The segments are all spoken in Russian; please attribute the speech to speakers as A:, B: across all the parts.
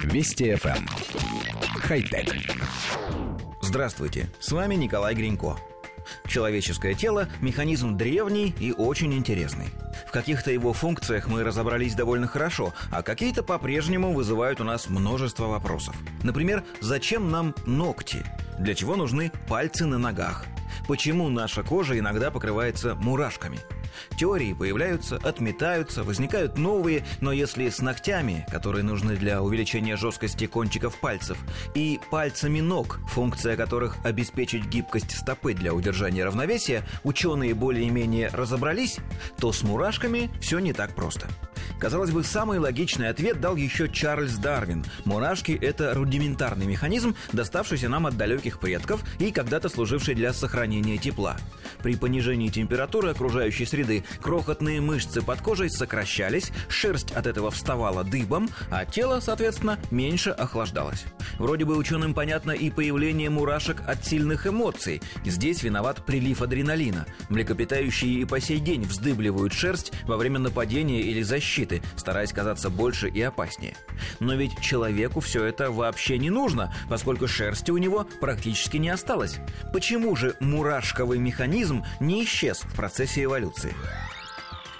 A: Вести FM. Эм. Хай-тек.
B: Здравствуйте, с вами Николай Гринько. Человеческое тело – механизм древний и очень интересный. В каких-то его функциях мы разобрались довольно хорошо, а какие-то по-прежнему вызывают у нас множество вопросов. Например, зачем нам ногти? Для чего нужны пальцы на ногах? Почему наша кожа иногда покрывается мурашками – Теории появляются, отметаются, возникают новые, но если с ногтями, которые нужны для увеличения жесткости кончиков пальцев, и пальцами ног, функция которых обеспечить гибкость стопы для удержания равновесия, ученые более-менее разобрались, то с мурашками все не так просто. Казалось бы, самый логичный ответ дал еще Чарльз Дарвин. Мурашки – это рудиментарный механизм, доставшийся нам от далеких предков и когда-то служивший для сохранения тепла. При понижении температуры окружающей среды крохотные мышцы под кожей сокращались, шерсть от этого вставала дыбом, а тело, соответственно, меньше охлаждалось. Вроде бы ученым понятно и появление мурашек от сильных эмоций. Здесь виноват прилив адреналина. Млекопитающие и по сей день вздыбливают шерсть во время нападения или защиты, защиты, стараясь казаться больше и опаснее. Но ведь человеку все это вообще не нужно, поскольку шерсти у него практически не осталось. Почему же мурашковый механизм не исчез в процессе эволюции?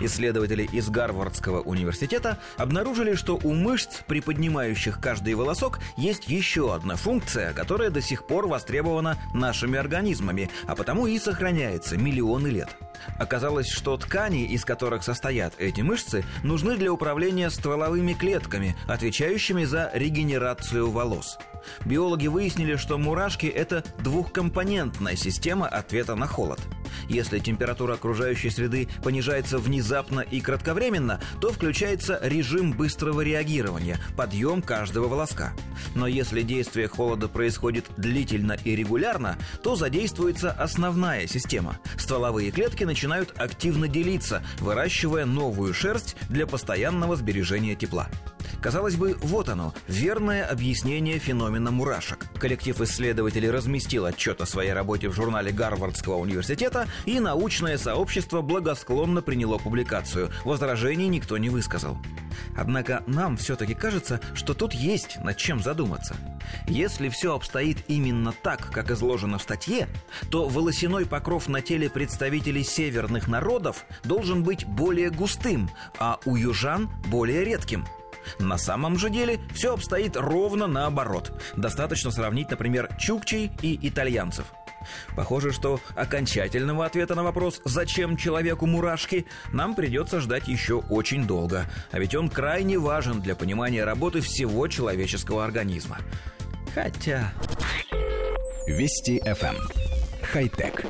B: Исследователи из Гарвардского университета обнаружили, что у мышц, приподнимающих каждый волосок, есть еще одна функция, которая до сих пор востребована нашими организмами, а потому и сохраняется миллионы лет. Оказалось, что ткани, из которых состоят эти мышцы, нужны для управления стволовыми клетками, отвечающими за регенерацию волос. Биологи выяснили, что мурашки – это двухкомпонентная система ответа на холод – если температура окружающей среды понижается внезапно и кратковременно, то включается режим быстрого реагирования, подъем каждого волоска. Но если действие холода происходит длительно и регулярно, то задействуется основная система. Стволовые клетки начинают активно делиться, выращивая новую шерсть для постоянного сбережения тепла. Казалось бы, вот оно, верное объяснение феномена мурашек. Коллектив исследователей разместил отчет о своей работе в журнале Гарвардского университета, и научное сообщество благосклонно приняло публикацию. Возражений никто не высказал. Однако нам все-таки кажется, что тут есть над чем задуматься. Если все обстоит именно так, как изложено в статье, то волосяной покров на теле представителей северных народов должен быть более густым, а у южан более редким – на самом же деле все обстоит ровно наоборот. Достаточно сравнить, например, чукчей и итальянцев. Похоже, что окончательного ответа на вопрос «Зачем человеку мурашки?» нам придется ждать еще очень долго. А ведь он крайне важен для понимания работы всего человеческого организма. Хотя...
A: Вести FM. Эм. Хай-тек.